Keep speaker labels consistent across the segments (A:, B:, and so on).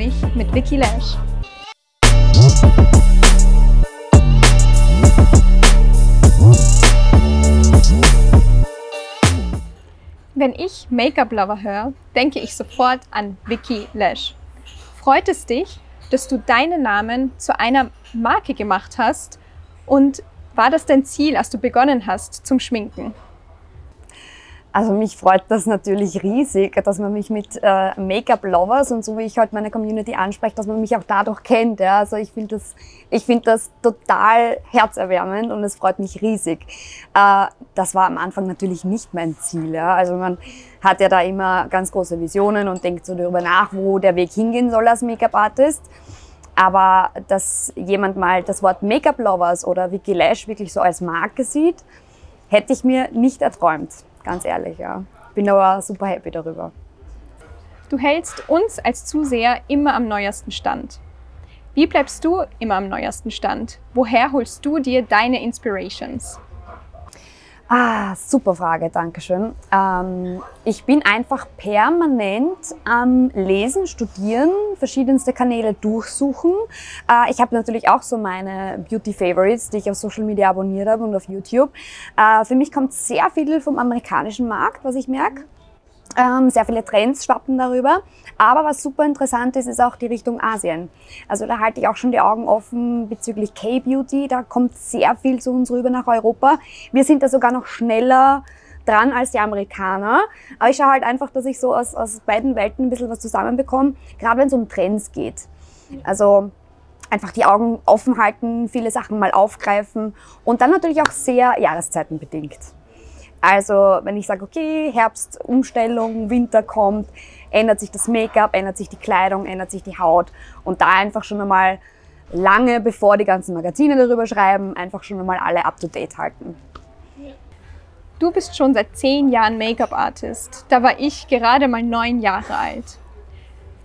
A: mich mit Vicky Lash. Wenn ich Make-up-Lover höre, denke ich sofort an Vicky Lash. Freut es dich, dass du deinen Namen zu einer Marke gemacht hast? Und war das dein Ziel, als du begonnen hast zum Schminken?
B: Also mich freut das natürlich riesig, dass man mich mit äh, Make-up-Lovers und so wie ich halt meine Community anspreche, dass man mich auch dadurch kennt. Ja? Also ich finde das, ich finde das total herzerwärmend und es freut mich riesig. Äh, das war am Anfang natürlich nicht mein Ziel. Ja? Also man hat ja da immer ganz große Visionen und denkt so darüber nach, wo der Weg hingehen soll als Make-up-Artist. Aber dass jemand mal das Wort Make-up-Lovers oder Vicky Lash wirklich so als Marke sieht, hätte ich mir nicht erträumt. Ganz ehrlich, ja. Bin aber super happy darüber.
A: Du hältst uns als Zuseher immer am neuesten Stand. Wie bleibst du immer am neuesten Stand? Woher holst du dir deine Inspirations?
B: Ah, super Frage, danke schön. Ähm, ich bin einfach permanent am Lesen, Studieren, verschiedenste Kanäle durchsuchen. Äh, ich habe natürlich auch so meine Beauty Favorites, die ich auf Social Media abonniert habe und auf YouTube. Äh, für mich kommt sehr viel vom amerikanischen Markt, was ich merke. Ähm, sehr viele Trends schwappen darüber. Aber was super interessant ist, ist auch die Richtung Asien. Also da halte ich auch schon die Augen offen bezüglich K-Beauty. Da kommt sehr viel zu uns rüber nach Europa. Wir sind da sogar noch schneller dran als die Amerikaner. Aber ich schaue halt einfach, dass ich so aus, aus beiden Welten ein bisschen was zusammenbekomme, gerade wenn es um Trends geht. Also einfach die Augen offen halten, viele Sachen mal aufgreifen und dann natürlich auch sehr jahreszeitenbedingt. Also wenn ich sage, okay, Herbst, Umstellung, Winter kommt, ändert sich das Make-up, ändert sich die Kleidung, ändert sich die Haut und da einfach schon einmal lange bevor die ganzen Magazine darüber schreiben, einfach schon einmal alle up-to-date halten.
A: Du bist schon seit zehn Jahren Make-up-Artist. Da war ich gerade mal neun Jahre alt.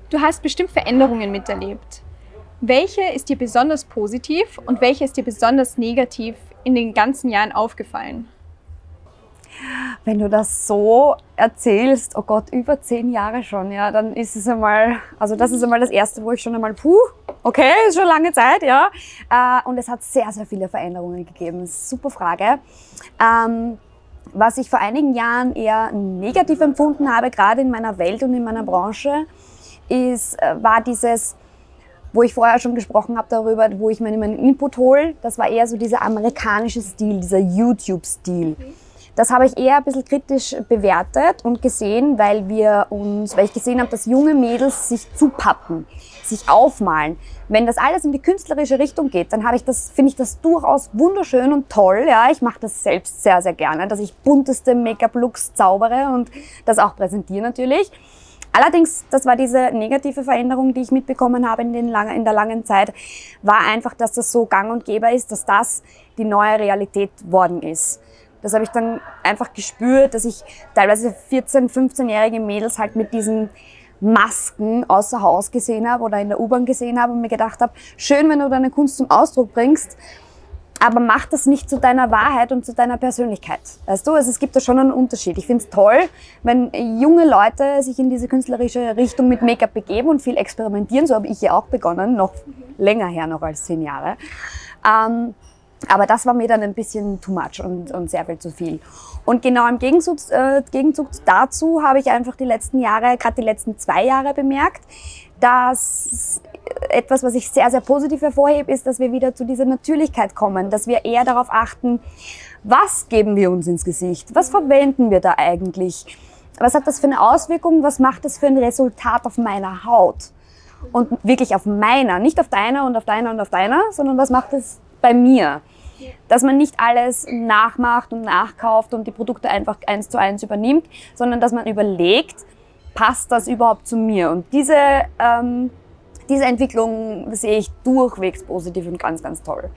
A: Du hast bestimmt Veränderungen miterlebt. Welche ist dir besonders positiv und welche ist dir besonders negativ in den ganzen Jahren aufgefallen?
B: Wenn du das so erzählst, oh Gott, über zehn Jahre schon, ja, dann ist es einmal, also das ist einmal das Erste, wo ich schon einmal, puh, okay, ist schon lange Zeit, ja. Äh, und es hat sehr, sehr viele Veränderungen gegeben. Super Frage. Ähm, was ich vor einigen Jahren eher negativ empfunden habe, gerade in meiner Welt und in meiner Branche, ist, äh, war dieses, wo ich vorher schon gesprochen habe darüber, wo ich meinen, meinen Input hole, das war eher so dieser amerikanische Stil, dieser YouTube-Stil. Mhm das habe ich eher ein bisschen kritisch bewertet und gesehen, weil wir uns, weil ich gesehen habe, dass junge Mädels sich zupappen, sich aufmalen. Wenn das alles in die künstlerische Richtung geht, dann habe ich das, finde ich das durchaus wunderschön und toll. Ja, ich mache das selbst sehr, sehr gerne, dass ich bunteste Make-up-Looks zaubere und das auch präsentiere natürlich. Allerdings, das war diese negative Veränderung, die ich mitbekommen habe in, den lange, in der langen Zeit, war einfach, dass das so gang und gäbe ist, dass das die neue Realität worden ist. Das habe ich dann einfach gespürt, dass ich teilweise 14-, 15-jährige Mädels halt mit diesen Masken außer Haus gesehen habe oder in der U-Bahn gesehen habe und mir gedacht habe, schön, wenn du deine Kunst zum Ausdruck bringst, aber mach das nicht zu deiner Wahrheit und zu deiner Persönlichkeit. Weißt du, also es gibt da schon einen Unterschied. Ich finde es toll, wenn junge Leute sich in diese künstlerische Richtung mit Make-up begeben und viel experimentieren. So habe ich ja auch begonnen, noch länger her noch als zehn Jahre. Ähm, aber das war mir dann ein bisschen too much und, und sehr viel zu viel. Und genau im Gegenzug, äh, Gegenzug dazu habe ich einfach die letzten Jahre, gerade die letzten zwei Jahre bemerkt, dass etwas, was ich sehr, sehr positiv hervorhebe, ist, dass wir wieder zu dieser Natürlichkeit kommen, dass wir eher darauf achten, was geben wir uns ins Gesicht, was verwenden wir da eigentlich, was hat das für eine Auswirkung, was macht das für ein Resultat auf meiner Haut? Und wirklich auf meiner, nicht auf deiner und auf deiner und auf deiner, sondern was macht es bei mir. Dass man nicht alles nachmacht und nachkauft und die Produkte einfach eins zu eins übernimmt, sondern dass man überlegt, passt das überhaupt zu mir? Und diese, ähm, diese Entwicklung sehe ich durchwegs positiv und ganz, ganz toll.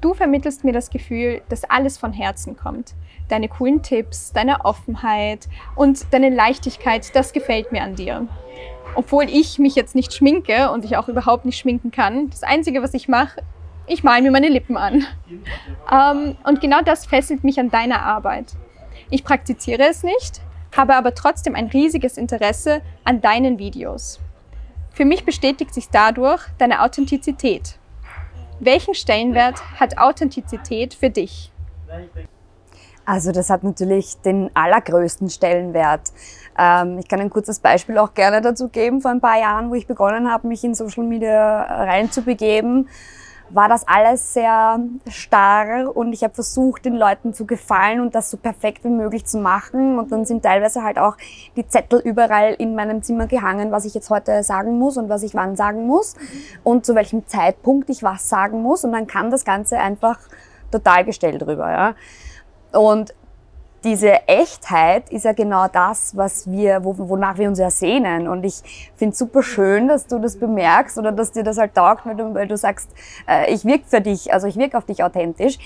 A: Du vermittelst mir das Gefühl, dass alles von Herzen kommt. Deine coolen Tipps, deine Offenheit und deine Leichtigkeit, das gefällt mir an dir. Obwohl ich mich jetzt nicht schminke und ich auch überhaupt nicht schminken kann. Das Einzige, was ich mache, ich male mir meine Lippen an. Ähm, und genau das fesselt mich an deiner Arbeit. Ich praktiziere es nicht, habe aber trotzdem ein riesiges Interesse an deinen Videos. Für mich bestätigt sich dadurch deine Authentizität. Welchen Stellenwert hat Authentizität für dich?
B: Also das hat natürlich den allergrößten Stellenwert. Ähm, ich kann ein kurzes Beispiel auch gerne dazu geben. Vor ein paar Jahren, wo ich begonnen habe, mich in Social Media reinzubegeben, war das alles sehr starr und ich habe versucht, den Leuten zu gefallen und das so perfekt wie möglich zu machen. Und dann sind teilweise halt auch die Zettel überall in meinem Zimmer gehangen, was ich jetzt heute sagen muss und was ich wann sagen muss und zu welchem Zeitpunkt ich was sagen muss. Und dann kam das Ganze einfach total gestellt drüber. Ja. Und diese Echtheit ist ja genau das, was wir, wonach wir uns ersehnen. Und ich finde es super schön, dass du das bemerkst oder dass dir das halt taugt, weil du, weil du sagst, äh, ich wirke für dich, also ich wirke auf dich authentisch.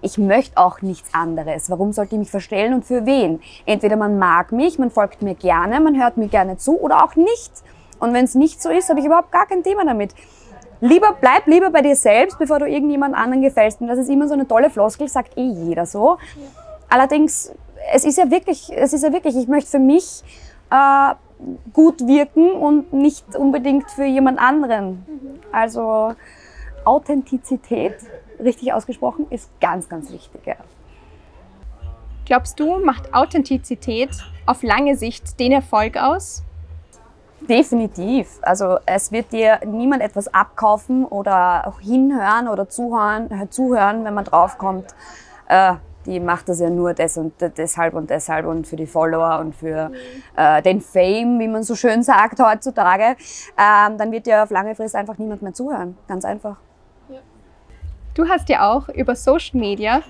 B: Ich möchte auch nichts anderes. Warum sollte ich mich verstellen und für wen? Entweder man mag mich, man folgt mir gerne, man hört mir gerne zu oder auch nicht. Und wenn es nicht so ist, habe ich überhaupt gar kein Thema damit. Lieber, bleib lieber bei dir selbst, bevor du irgendjemand anderen gefällst. Und das ist immer so eine tolle Floskel, sagt eh jeder so. Allerdings, es ist ja wirklich, es ist ja wirklich, ich möchte für mich äh, gut wirken und nicht unbedingt für jemand anderen. Also Authentizität, richtig ausgesprochen, ist ganz, ganz wichtig. Ja.
A: Glaubst du, macht Authentizität auf lange Sicht den Erfolg aus?
B: Definitiv. Also es wird dir niemand etwas abkaufen oder auch hinhören oder zuhören, zuhören wenn man draufkommt, äh, die macht das ja nur des und deshalb und deshalb und für die Follower und für äh, den Fame, wie man so schön sagt heutzutage, ähm, dann wird dir auf lange Frist einfach niemand mehr zuhören. Ganz einfach.
A: Du hast ja auch über Social Media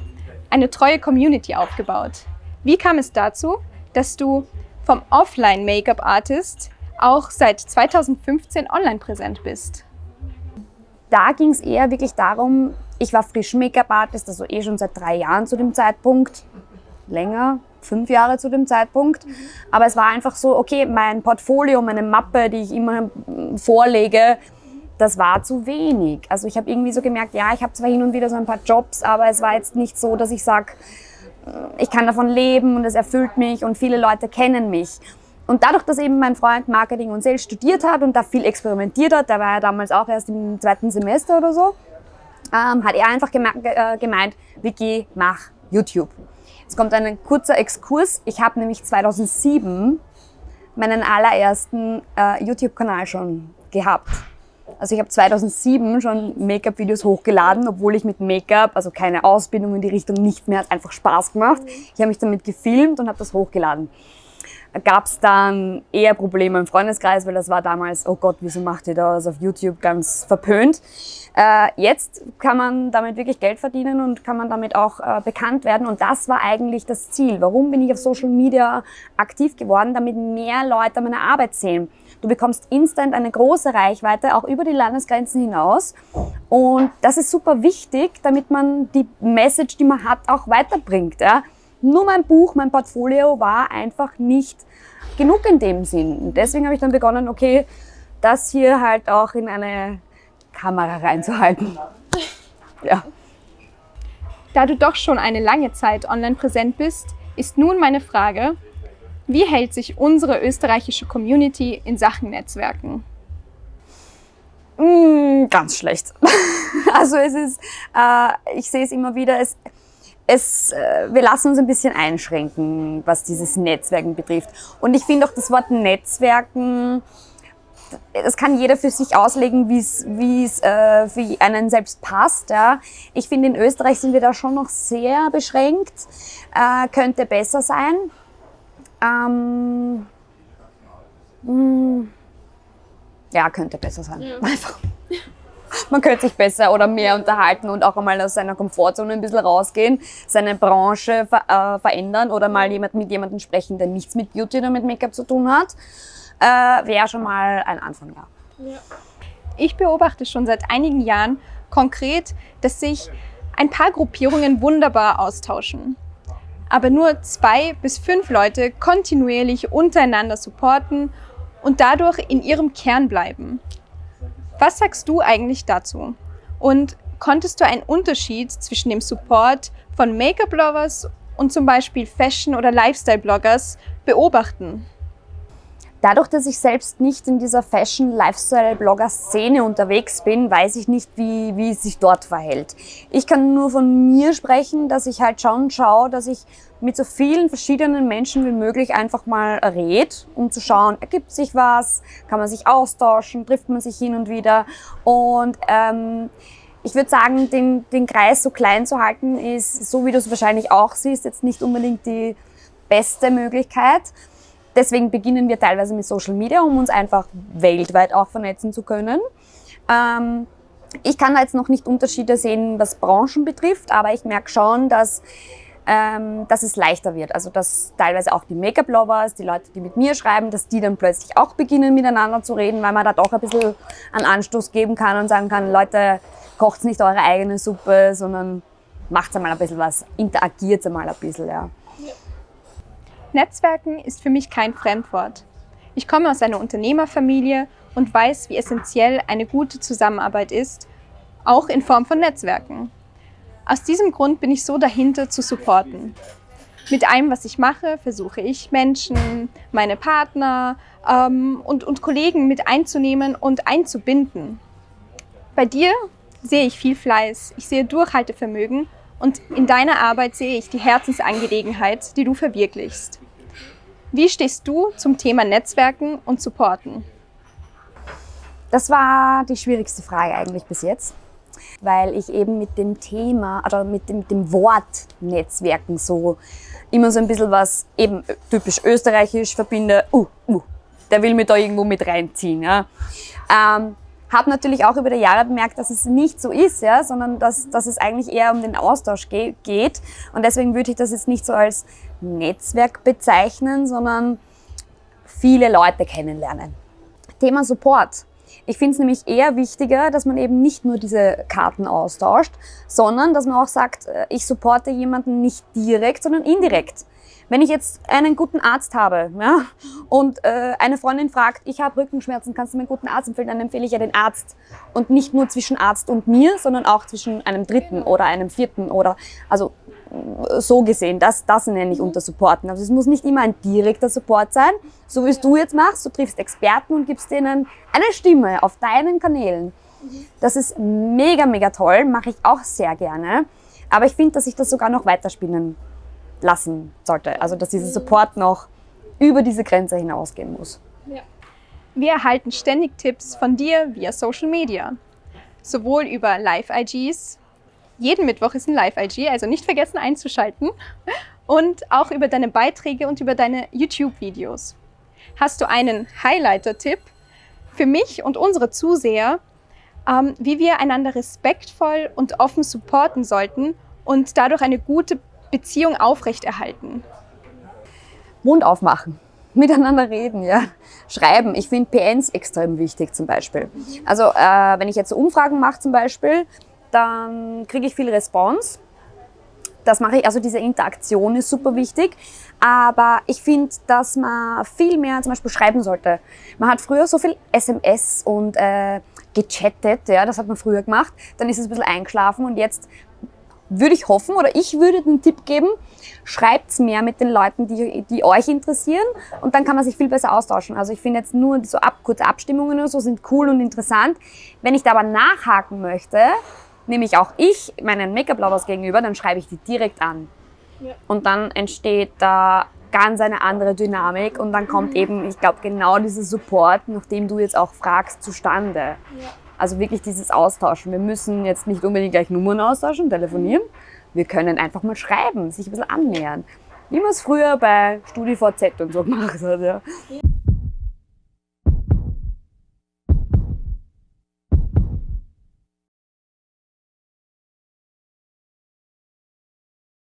A: eine treue Community aufgebaut. Wie kam es dazu, dass du vom Offline-Make-up-Artist auch seit 2015 online präsent bist?
B: Da ging es eher wirklich darum, ich war frisch Make-up-Artist, also eh schon seit drei Jahren zu dem Zeitpunkt. Länger, fünf Jahre zu dem Zeitpunkt. Aber es war einfach so, okay, mein Portfolio, meine Mappe, die ich immer vorlege, das war zu wenig. Also ich habe irgendwie so gemerkt, ja, ich habe zwar hin und wieder so ein paar Jobs, aber es war jetzt nicht so, dass ich sage, ich kann davon leben und es erfüllt mich und viele Leute kennen mich. Und dadurch, dass eben mein Freund Marketing und Sales studiert hat und da viel experimentiert hat, der war ja damals auch erst im zweiten Semester oder so, ähm, hat er einfach äh, gemeint, Vicky, mach YouTube. Jetzt kommt ein kurzer Exkurs. Ich habe nämlich 2007 meinen allerersten äh, YouTube-Kanal schon gehabt. Also ich habe 2007 schon Make-up-Videos hochgeladen, obwohl ich mit Make-up, also keine Ausbildung in die Richtung nicht mehr, hat einfach Spaß gemacht. Ich habe mich damit gefilmt und habe das hochgeladen gab es dann eher Probleme im Freundeskreis, weil das war damals, oh Gott, wieso macht ihr das auf YouTube ganz verpönt. Äh, jetzt kann man damit wirklich Geld verdienen und kann man damit auch äh, bekannt werden und das war eigentlich das Ziel. Warum bin ich auf Social Media aktiv geworden? Damit mehr Leute meine Arbeit sehen. Du bekommst instant eine große Reichweite, auch über die Landesgrenzen hinaus. Und das ist super wichtig, damit man die Message, die man hat, auch weiterbringt. Ja? Nur mein Buch, mein Portfolio war einfach nicht genug in dem Sinn. Und deswegen habe ich dann begonnen, okay, das hier halt auch in eine Kamera reinzuhalten. Ja.
A: Da du doch schon eine lange Zeit online präsent bist, ist nun meine Frage, wie hält sich unsere österreichische Community in Sachen Netzwerken?
B: Mm, ganz schlecht. Also es ist, äh, ich sehe es immer wieder, es, es, äh, wir lassen uns ein bisschen einschränken, was dieses Netzwerken betrifft. Und ich finde auch das Wort Netzwerken, das kann jeder für sich auslegen, wie es äh, für einen selbst passt. Ja. Ich finde, in Österreich sind wir da schon noch sehr beschränkt. Äh, könnte besser sein. Ähm, mh, hm, ja, könnte besser sein. Ja. Einfach man könnte sich besser oder mehr unterhalten und auch einmal aus seiner Komfortzone ein bisschen rausgehen, seine Branche ver äh, verändern oder mal jemand, mit jemandem sprechen, der nichts mit Beauty oder mit Make-up zu tun hat, äh, wäre schon mal ein Anfang, ja. ja.
A: Ich beobachte schon seit einigen Jahren konkret, dass sich ein paar Gruppierungen wunderbar austauschen. Aber nur zwei bis fünf Leute kontinuierlich untereinander supporten und dadurch in ihrem Kern bleiben. Was sagst du eigentlich dazu? Und konntest du einen Unterschied zwischen dem Support von Make-up-Lovers und zum Beispiel Fashion- oder Lifestyle-Bloggers beobachten?
B: Dadurch, dass ich selbst nicht in dieser Fashion-Lifestyle-Blogger-Szene unterwegs bin, weiß ich nicht, wie, wie es sich dort verhält. Ich kann nur von mir sprechen, dass ich halt schon schaue, dass ich mit so vielen verschiedenen Menschen wie möglich einfach mal red, um zu schauen, ergibt sich was, kann man sich austauschen, trifft man sich hin und wieder. Und ähm, ich würde sagen, den, den Kreis so klein zu halten, ist, so wie du es wahrscheinlich auch siehst, jetzt nicht unbedingt die beste Möglichkeit. Deswegen beginnen wir teilweise mit Social Media, um uns einfach weltweit auch vernetzen zu können. Ähm, ich kann da jetzt noch nicht Unterschiede sehen, was Branchen betrifft, aber ich merke schon, dass, ähm, dass es leichter wird. Also dass teilweise auch die Make-up-Lovers, die Leute, die mit mir schreiben, dass die dann plötzlich auch beginnen miteinander zu reden, weil man da doch ein bisschen einen Anstoß geben kann und sagen kann, Leute, kocht nicht eure eigene Suppe, sondern macht einmal ein bisschen was, interagiert einmal ein bisschen. Ja.
A: Netzwerken ist für mich kein Fremdwort. Ich komme aus einer Unternehmerfamilie und weiß, wie essentiell eine gute Zusammenarbeit ist, auch in Form von Netzwerken. Aus diesem Grund bin ich so dahinter zu supporten. Mit allem, was ich mache, versuche ich Menschen, meine Partner ähm, und, und Kollegen mit einzunehmen und einzubinden. Bei dir sehe ich viel Fleiß, ich sehe Durchhaltevermögen und in deiner Arbeit sehe ich die Herzensangelegenheit, die du verwirklichst. Wie stehst du zum Thema Netzwerken und Supporten?
B: Das war die schwierigste Frage eigentlich bis jetzt, weil ich eben mit dem Thema oder mit dem, mit dem Wort Netzwerken so immer so ein bisschen was eben typisch österreichisch verbinde. Uh, uh, der will mich da irgendwo mit reinziehen. Ja. Ähm, habe natürlich auch über die Jahre bemerkt, dass es nicht so ist, ja, sondern dass, dass es eigentlich eher um den Austausch ge geht. Und deswegen würde ich das jetzt nicht so als Netzwerk bezeichnen, sondern viele Leute kennenlernen. Thema Support. Ich finde es nämlich eher wichtiger, dass man eben nicht nur diese Karten austauscht, sondern dass man auch sagt, äh, ich supporte jemanden nicht direkt, sondern indirekt. Wenn ich jetzt einen guten Arzt habe ja, und äh, eine Freundin fragt, ich habe Rückenschmerzen, kannst du mir einen guten Arzt empfehlen, dann empfehle ich ja den Arzt. Und nicht nur zwischen Arzt und mir, sondern auch zwischen einem dritten oder einem vierten oder also so gesehen, das, das nenne ich unter Supporten. Also es muss nicht immer ein direkter Support sein, so wie es du jetzt machst. Du triffst Experten und gibst denen eine Stimme auf deinen Kanälen. Das ist mega, mega toll, mache ich auch sehr gerne. Aber ich finde, dass ich das sogar noch weiterspinnen lassen sollte. Also dass dieser Support noch über diese Grenze hinausgehen muss. Ja.
A: Wir erhalten ständig Tipps von dir via Social Media. Sowohl über Live-IGs, jeden Mittwoch ist ein Live-IG, also nicht vergessen einzuschalten, und auch über deine Beiträge und über deine YouTube-Videos. Hast du einen Highlighter-Tipp für mich und unsere Zuseher, ähm, wie wir einander respektvoll und offen supporten sollten und dadurch eine gute Beziehung aufrechterhalten?
B: Mund aufmachen, miteinander reden, ja. Schreiben. Ich finde PNs extrem wichtig zum Beispiel. Also äh, wenn ich jetzt so Umfragen mache zum Beispiel, dann kriege ich viel Response. Das mache ich, also diese Interaktion ist super wichtig. Aber ich finde, dass man viel mehr zum Beispiel schreiben sollte. Man hat früher so viel SMS und äh, gechattet, ja, das hat man früher gemacht. Dann ist es ein bisschen eingeschlafen und jetzt würde ich hoffen oder ich würde den Tipp geben, schreibt mehr mit den Leuten, die, die euch interessieren und dann kann man sich viel besser austauschen. Also ich finde jetzt nur so ab, kurze Abstimmungen oder so sind cool und interessant. Wenn ich da aber nachhaken möchte, nämlich auch ich meinen Make-up-Lovers gegenüber, dann schreibe ich die direkt an. Ja. Und dann entsteht da ganz eine andere Dynamik und dann kommt eben, ich glaube, genau dieser Support, nach dem du jetzt auch fragst, zustande. Ja. Also wirklich dieses Austauschen. Wir müssen jetzt nicht unbedingt gleich Nummern austauschen, telefonieren. Wir können einfach mal schreiben, sich ein bisschen annähern. Wie man es früher bei StudiVZ und so gemacht hat. Ja.